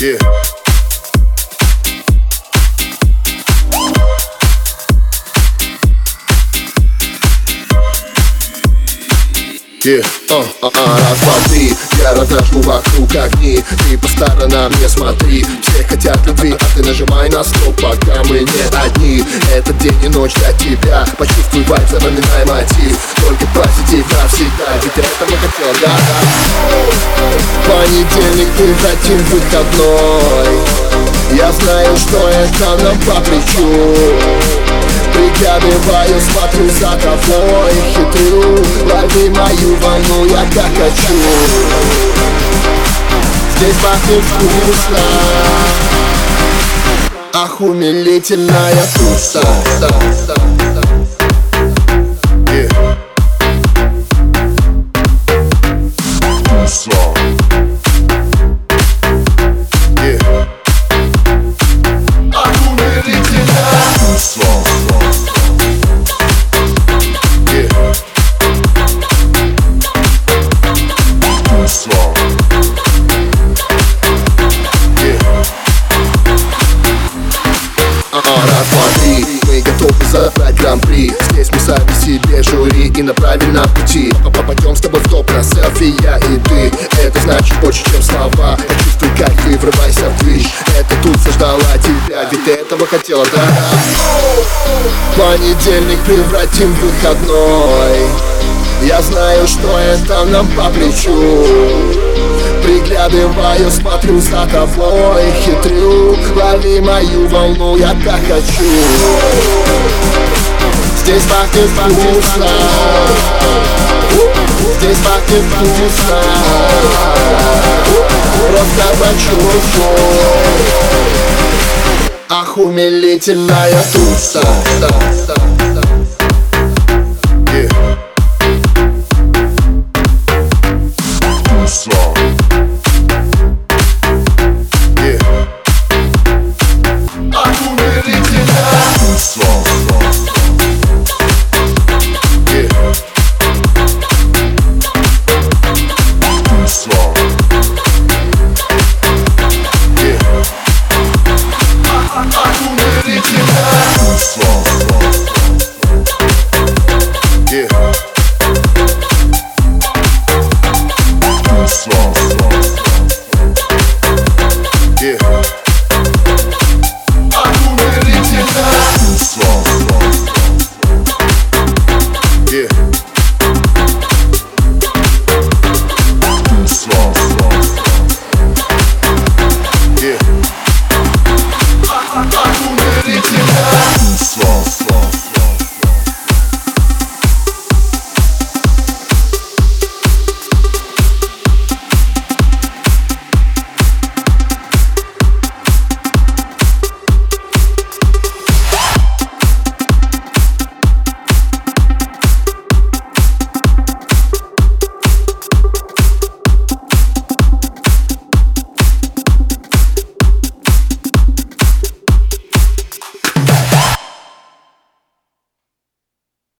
Yeah. Yeah. Uh, uh, uh, раз, два, три Я разожгу вокруг огни Ты по сторонам не смотри Все хотят любви, а ты нажимай на стоп Пока мы не одни Этот день и ночь для тебя. Почувствуй вайб, запоминай мотив. Только позитив навсегда. Ведь этого хотел, да, Понедельник превратим в выходной. Я знаю, что это нам по плечу. Приглядываю, смотрю за тобой. Хитрю, лови мою волну, я как хочу. Здесь пахнет вкусно Ах, умилительная туса Yeah. И на правильном пути. Попадем с тобой в топ на селфи, я и ты. Это значит больше, чем слова. Почувствуй кайф и врывайся в движ. Это тут заждала тебя, ведь ты этого хотела, да? Понедельник превратим в выходной. Я знаю, что это нам по плечу. Приглядываю, смотрю за тобой Хитрю, лови мою волну, я так хочу Здесь пахнет вкусно Здесь пахнет вкусно Просто почувствуй Ах, умилительная туса